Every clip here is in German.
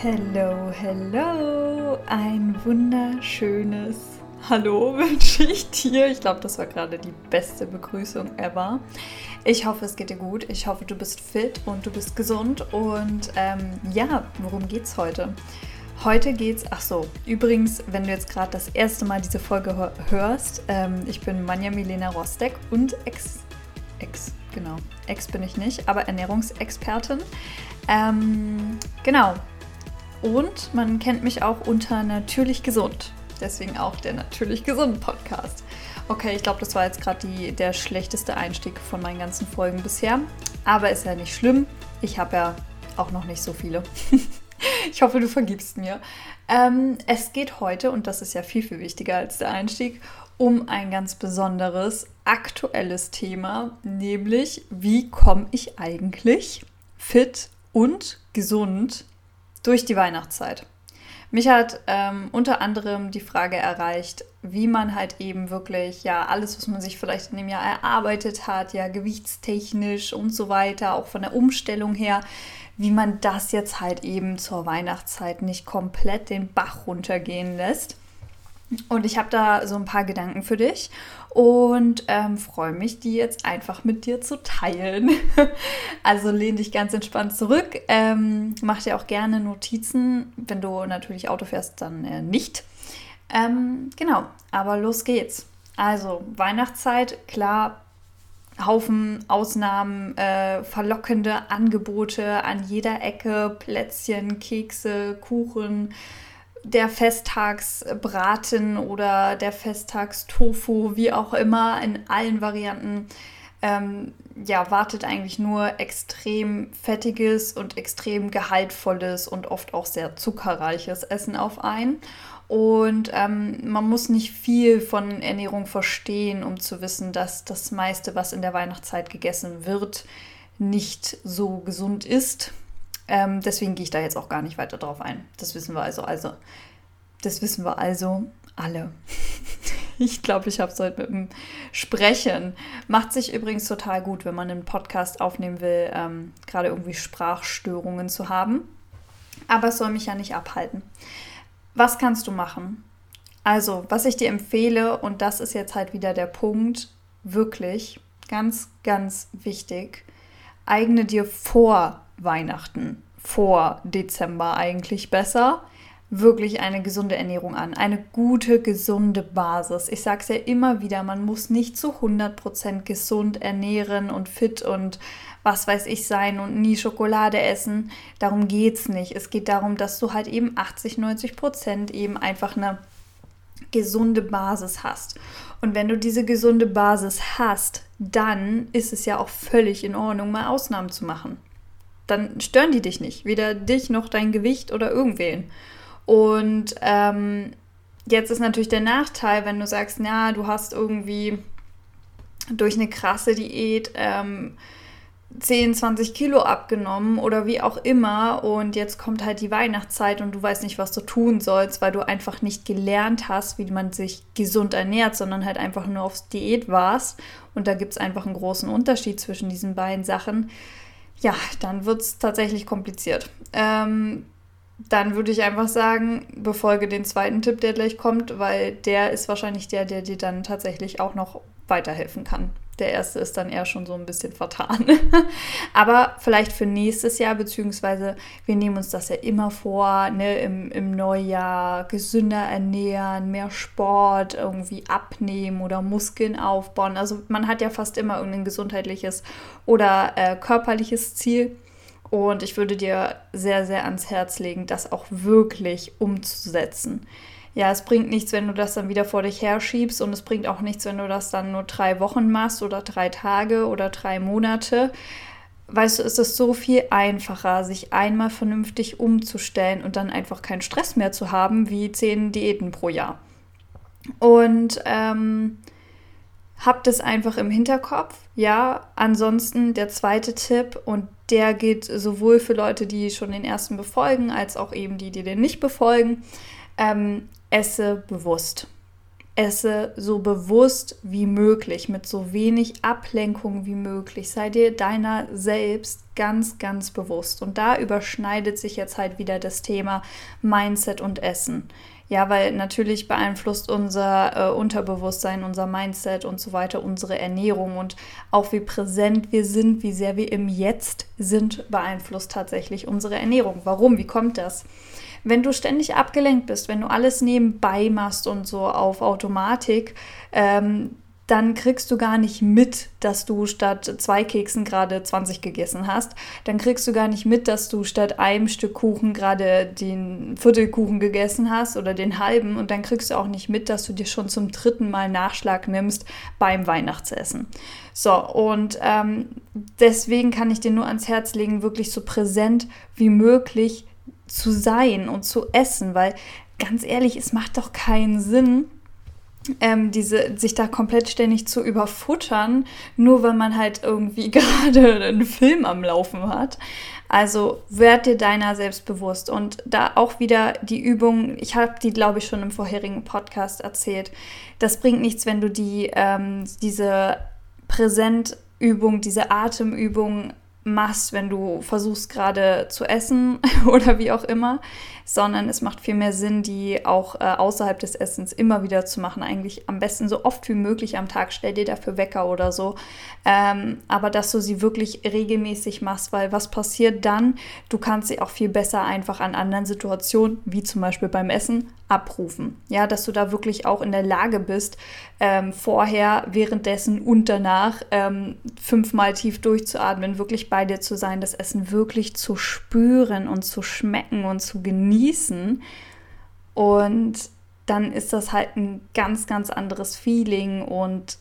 Hello, hello, ein wunderschönes Hallo wünsche ich dir. Ich glaube, das war gerade die beste Begrüßung ever. Ich hoffe, es geht dir gut. Ich hoffe, du bist fit und du bist gesund. Und ähm, ja, worum geht's heute? Heute geht's, ach so, übrigens, wenn du jetzt gerade das erste Mal diese Folge hörst, ähm, ich bin Manja Milena Rostek und Ex, Ex, genau, Ex bin ich nicht, aber Ernährungsexpertin. Ähm, genau. Und man kennt mich auch unter Natürlich Gesund. Deswegen auch der Natürlich Gesund Podcast. Okay, ich glaube, das war jetzt gerade der schlechteste Einstieg von meinen ganzen Folgen bisher. Aber ist ja nicht schlimm. Ich habe ja auch noch nicht so viele. ich hoffe, du vergibst mir. Ähm, es geht heute, und das ist ja viel, viel wichtiger als der Einstieg, um ein ganz besonderes, aktuelles Thema, nämlich wie komme ich eigentlich fit und gesund durch die Weihnachtszeit. Mich hat ähm, unter anderem die Frage erreicht, wie man halt eben wirklich, ja, alles, was man sich vielleicht in dem Jahr erarbeitet hat, ja, gewichtstechnisch und so weiter, auch von der Umstellung her, wie man das jetzt halt eben zur Weihnachtszeit nicht komplett den Bach runtergehen lässt. Und ich habe da so ein paar Gedanken für dich und ähm, freue mich, die jetzt einfach mit dir zu teilen. also lehn dich ganz entspannt zurück. Ähm, mach dir auch gerne Notizen. Wenn du natürlich Auto fährst, dann äh, nicht. Ähm, genau, aber los geht's. Also Weihnachtszeit, klar, Haufen Ausnahmen, äh, verlockende Angebote an jeder Ecke, Plätzchen, Kekse, Kuchen der Festtagsbraten oder der Festtagstofu, wie auch immer, in allen Varianten, ähm, ja, wartet eigentlich nur extrem fettiges und extrem gehaltvolles und oft auch sehr zuckerreiches Essen auf ein. Und ähm, man muss nicht viel von Ernährung verstehen, um zu wissen, dass das meiste, was in der Weihnachtszeit gegessen wird, nicht so gesund ist. Ähm, deswegen gehe ich da jetzt auch gar nicht weiter drauf ein. Das wissen wir also. Also, das wissen wir also alle. ich glaube, ich habe es heute mit dem Sprechen. Macht sich übrigens total gut, wenn man einen Podcast aufnehmen will, ähm, gerade irgendwie Sprachstörungen zu haben. Aber es soll mich ja nicht abhalten. Was kannst du machen? Also, was ich dir empfehle, und das ist jetzt halt wieder der Punkt, wirklich ganz, ganz wichtig, eigne dir vor Weihnachten, vor Dezember eigentlich besser, wirklich eine gesunde Ernährung an. Eine gute, gesunde Basis. Ich sage es ja immer wieder, man muss nicht zu 100% gesund ernähren und fit und was weiß ich sein und nie Schokolade essen. Darum geht es nicht. Es geht darum, dass du halt eben 80, 90% eben einfach eine gesunde Basis hast. Und wenn du diese gesunde Basis hast, dann ist es ja auch völlig in Ordnung, mal Ausnahmen zu machen dann stören die dich nicht. Weder dich noch dein Gewicht oder irgendwen. Und ähm, jetzt ist natürlich der Nachteil, wenn du sagst, na, du hast irgendwie durch eine krasse Diät ähm, 10, 20 Kilo abgenommen oder wie auch immer. Und jetzt kommt halt die Weihnachtszeit und du weißt nicht, was du tun sollst, weil du einfach nicht gelernt hast, wie man sich gesund ernährt, sondern halt einfach nur aufs Diät warst. Und da gibt es einfach einen großen Unterschied zwischen diesen beiden Sachen. Ja, dann wird es tatsächlich kompliziert. Ähm, dann würde ich einfach sagen, befolge den zweiten Tipp, der gleich kommt, weil der ist wahrscheinlich der, der dir dann tatsächlich auch noch weiterhelfen kann. Der erste ist dann eher schon so ein bisschen vertan. Aber vielleicht für nächstes Jahr, beziehungsweise wir nehmen uns das ja immer vor, ne, im, im Neujahr gesünder ernähren, mehr Sport, irgendwie abnehmen oder Muskeln aufbauen. Also man hat ja fast immer irgendein gesundheitliches oder äh, körperliches Ziel. Und ich würde dir sehr, sehr ans Herz legen, das auch wirklich umzusetzen ja, es bringt nichts, wenn du das dann wieder vor dich herschiebst und es bringt auch nichts, wenn du das dann nur drei Wochen machst oder drei Tage oder drei Monate. Weißt du, ist es so viel einfacher, sich einmal vernünftig umzustellen und dann einfach keinen Stress mehr zu haben, wie zehn Diäten pro Jahr. Und ähm, habt es einfach im Hinterkopf. Ja, ansonsten der zweite Tipp und der gilt sowohl für Leute, die schon den ersten befolgen, als auch eben die, die den nicht befolgen. Ähm, esse bewusst. esse so bewusst wie möglich, mit so wenig Ablenkung wie möglich. Sei dir deiner selbst ganz, ganz bewusst. Und da überschneidet sich jetzt halt wieder das Thema Mindset und Essen. Ja, weil natürlich beeinflusst unser äh, Unterbewusstsein, unser Mindset und so weiter unsere Ernährung und auch wie präsent wir sind, wie sehr wir im Jetzt sind, beeinflusst tatsächlich unsere Ernährung. Warum? Wie kommt das? Wenn du ständig abgelenkt bist, wenn du alles nebenbei machst und so auf Automatik, ähm, dann kriegst du gar nicht mit, dass du statt zwei Keksen gerade 20 gegessen hast. Dann kriegst du gar nicht mit, dass du statt einem Stück Kuchen gerade den Viertelkuchen gegessen hast oder den halben. Und dann kriegst du auch nicht mit, dass du dir schon zum dritten Mal Nachschlag nimmst beim Weihnachtsessen. So, und ähm, deswegen kann ich dir nur ans Herz legen, wirklich so präsent wie möglich zu sein und zu essen, weil ganz ehrlich, es macht doch keinen Sinn, ähm, diese, sich da komplett ständig zu überfuttern, nur weil man halt irgendwie gerade einen Film am Laufen hat. Also werd dir deiner selbst bewusst und da auch wieder die Übung, ich habe die, glaube ich, schon im vorherigen Podcast erzählt. Das bringt nichts, wenn du die, ähm, diese Präsentübung, diese Atemübung machst, wenn du versuchst gerade zu essen oder wie auch immer, sondern es macht viel mehr Sinn, die auch äh, außerhalb des Essens immer wieder zu machen. Eigentlich am besten so oft wie möglich am Tag. Stell dir dafür Wecker oder so. Ähm, aber dass du sie wirklich regelmäßig machst, weil was passiert dann? Du kannst sie auch viel besser einfach an anderen Situationen, wie zum Beispiel beim Essen, abrufen. Ja, dass du da wirklich auch in der Lage bist, ähm, vorher, währenddessen und danach ähm, fünfmal tief durchzuatmen, wirklich bei dir zu sein, das Essen wirklich zu spüren und zu schmecken und zu genießen genießen. Und dann ist das halt ein ganz, ganz anderes Feeling und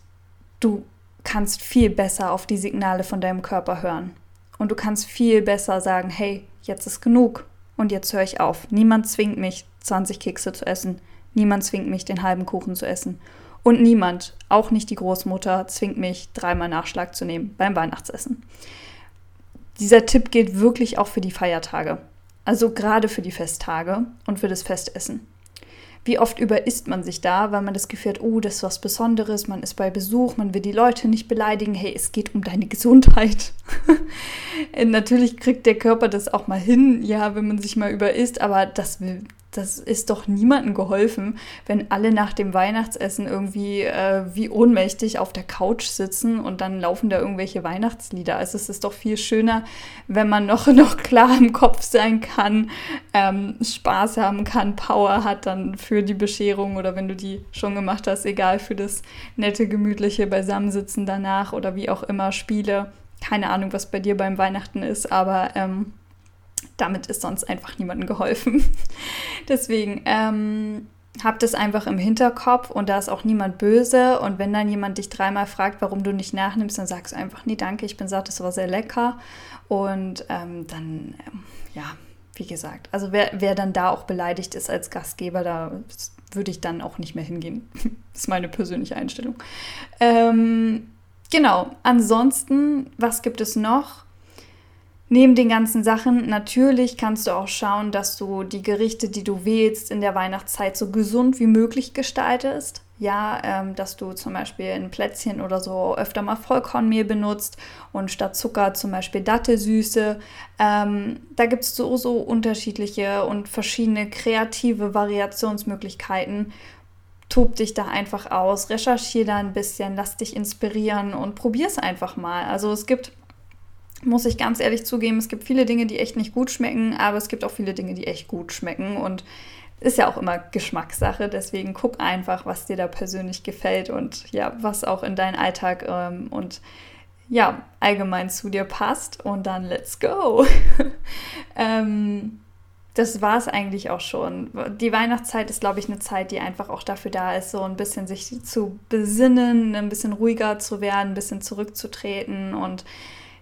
du kannst viel besser auf die Signale von deinem Körper hören. Und du kannst viel besser sagen, hey, jetzt ist genug und jetzt höre ich auf. Niemand zwingt mich, 20 Kekse zu essen. Niemand zwingt mich, den halben Kuchen zu essen. Und niemand, auch nicht die Großmutter, zwingt mich, dreimal Nachschlag zu nehmen beim Weihnachtsessen. Dieser Tipp gilt wirklich auch für die Feiertage. Also gerade für die Festtage und für das Festessen. Wie oft überisst man sich da, weil man das Gefühl hat, oh, das ist was Besonderes, man ist bei Besuch, man will die Leute nicht beleidigen, hey, es geht um deine Gesundheit. Natürlich kriegt der Körper das auch mal hin, ja, wenn man sich mal überisst, aber das will, das ist doch niemandem geholfen, wenn alle nach dem Weihnachtsessen irgendwie äh, wie ohnmächtig auf der Couch sitzen und dann laufen da irgendwelche Weihnachtslieder. Also es ist doch viel schöner, wenn man noch, noch klar im Kopf sein kann, ähm, Spaß haben kann, Power hat dann für die Bescherung oder wenn du die schon gemacht hast, egal für das nette, gemütliche Beisammensitzen danach oder wie auch immer Spiele. Keine Ahnung, was bei dir beim Weihnachten ist, aber ähm, damit ist sonst einfach niemandem geholfen. Deswegen ähm, hab das einfach im Hinterkopf und da ist auch niemand böse. Und wenn dann jemand dich dreimal fragt, warum du nicht nachnimmst, dann sagst du einfach, nee, danke, ich bin satt, das war sehr lecker. Und ähm, dann, ähm, ja, wie gesagt, also wer, wer dann da auch beleidigt ist als Gastgeber, da würde ich dann auch nicht mehr hingehen. das ist meine persönliche Einstellung. Ähm, genau, ansonsten, was gibt es noch? Neben den ganzen Sachen, natürlich kannst du auch schauen, dass du die Gerichte, die du wählst in der Weihnachtszeit, so gesund wie möglich gestaltest. Ja, ähm, dass du zum Beispiel ein Plätzchen oder so öfter mal Vollkornmehl benutzt und statt Zucker zum Beispiel Dattelsüße. Ähm, da gibt es so, so unterschiedliche und verschiedene kreative Variationsmöglichkeiten. Tob dich da einfach aus, recherchiere da ein bisschen, lass dich inspirieren und probier es einfach mal. Also es gibt muss ich ganz ehrlich zugeben, es gibt viele Dinge, die echt nicht gut schmecken, aber es gibt auch viele Dinge, die echt gut schmecken und ist ja auch immer Geschmackssache. Deswegen guck einfach, was dir da persönlich gefällt und ja, was auch in deinen Alltag ähm, und ja, allgemein zu dir passt und dann let's go. ähm, das war es eigentlich auch schon. Die Weihnachtszeit ist, glaube ich, eine Zeit, die einfach auch dafür da ist, so ein bisschen sich zu besinnen, ein bisschen ruhiger zu werden, ein bisschen zurückzutreten und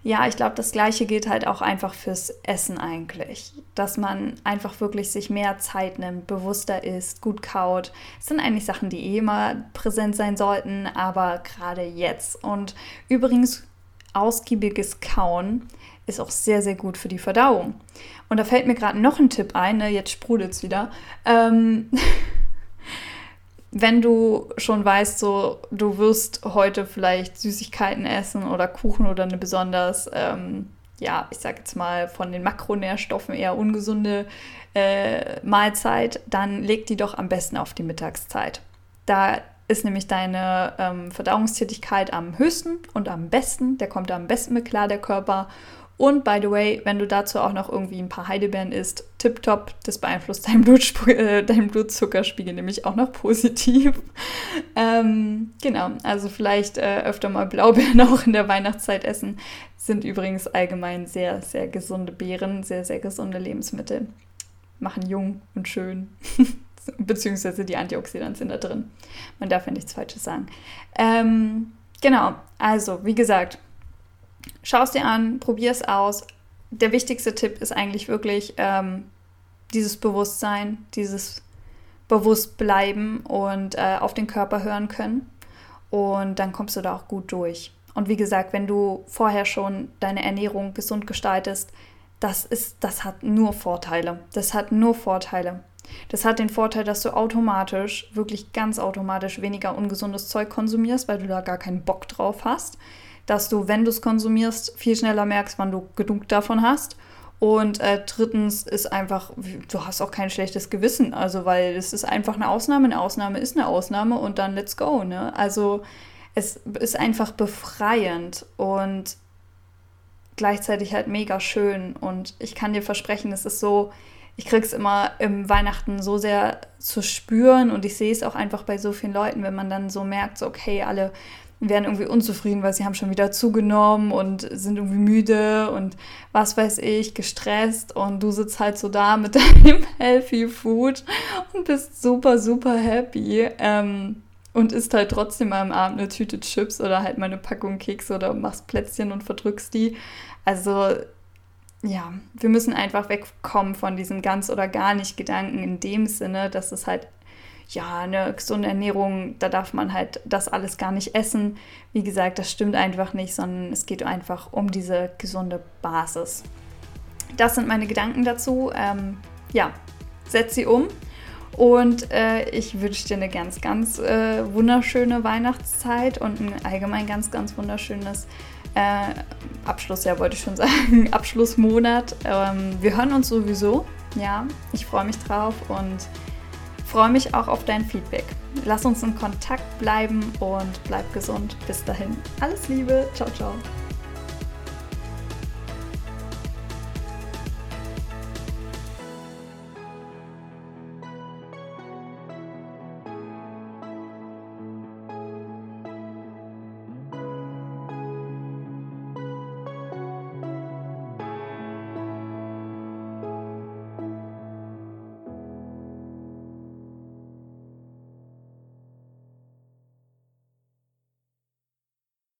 ja, ich glaube, das Gleiche gilt halt auch einfach fürs Essen eigentlich. Dass man einfach wirklich sich mehr Zeit nimmt, bewusster isst, gut kaut. Das sind eigentlich Sachen, die eh immer präsent sein sollten, aber gerade jetzt. Und übrigens, ausgiebiges Kauen ist auch sehr, sehr gut für die Verdauung. Und da fällt mir gerade noch ein Tipp ein, ne? jetzt sprudelt es wieder. Ähm wenn du schon weißt, so du wirst heute vielleicht Süßigkeiten essen oder Kuchen oder eine besonders, ähm, ja, ich sag jetzt mal von den Makronährstoffen eher ungesunde äh, Mahlzeit, dann leg die doch am besten auf die Mittagszeit. Da ist nämlich deine ähm, Verdauungstätigkeit am höchsten und am besten. Der kommt am besten mit klar, der Körper. Und by the way, wenn du dazu auch noch irgendwie ein paar Heidelbeeren isst, tipptopp, das beeinflusst Blutsp äh, deinen Blutzuckerspiegel nämlich auch noch positiv. ähm, genau, also vielleicht äh, öfter mal Blaubeeren auch in der Weihnachtszeit essen. Sind übrigens allgemein sehr, sehr gesunde Beeren, sehr, sehr gesunde Lebensmittel. Machen jung und schön. Beziehungsweise die Antioxidantien sind da drin. Man darf ja nichts Falsches sagen. Ähm, genau, also wie gesagt, schau es dir an, probier es aus. Der wichtigste Tipp ist eigentlich wirklich ähm, dieses Bewusstsein, dieses Bewusstbleiben und äh, auf den Körper hören können. Und dann kommst du da auch gut durch. Und wie gesagt, wenn du vorher schon deine Ernährung gesund gestaltest, das, ist, das hat nur Vorteile. Das hat nur Vorteile. Das hat den Vorteil, dass du automatisch, wirklich ganz automatisch weniger ungesundes Zeug konsumierst, weil du da gar keinen Bock drauf hast dass du, wenn du es konsumierst, viel schneller merkst, wann du genug davon hast. Und äh, drittens ist einfach, du hast auch kein schlechtes Gewissen, also weil es ist einfach eine Ausnahme, eine Ausnahme ist eine Ausnahme und dann let's go, ne? Also es ist einfach befreiend und gleichzeitig halt mega schön und ich kann dir versprechen, es ist so, ich krieg's immer im Weihnachten so sehr zu spüren und ich sehe es auch einfach bei so vielen Leuten, wenn man dann so merkt, so okay, alle werden irgendwie unzufrieden, weil sie haben schon wieder zugenommen und sind irgendwie müde und was weiß ich, gestresst und du sitzt halt so da mit deinem Healthy Food und bist super, super happy ähm, und isst halt trotzdem mal am Abend eine Tüte Chips oder halt mal eine Packung Keks oder machst Plätzchen und verdrückst die. Also ja, wir müssen einfach wegkommen von diesem ganz oder gar nicht Gedanken in dem Sinne, dass es halt ja, eine gesunde Ernährung, da darf man halt das alles gar nicht essen. Wie gesagt, das stimmt einfach nicht, sondern es geht einfach um diese gesunde Basis. Das sind meine Gedanken dazu. Ähm, ja, setz sie um. Und äh, ich wünsche dir eine ganz, ganz äh, wunderschöne Weihnachtszeit und ein allgemein ganz, ganz wunderschönes äh, Abschlussjahr, wollte ich schon sagen, Abschlussmonat. Ähm, wir hören uns sowieso. Ja, ich freue mich drauf und freue mich auch auf dein Feedback. Lass uns in Kontakt bleiben und bleib gesund. Bis dahin. Alles Liebe. Ciao, ciao.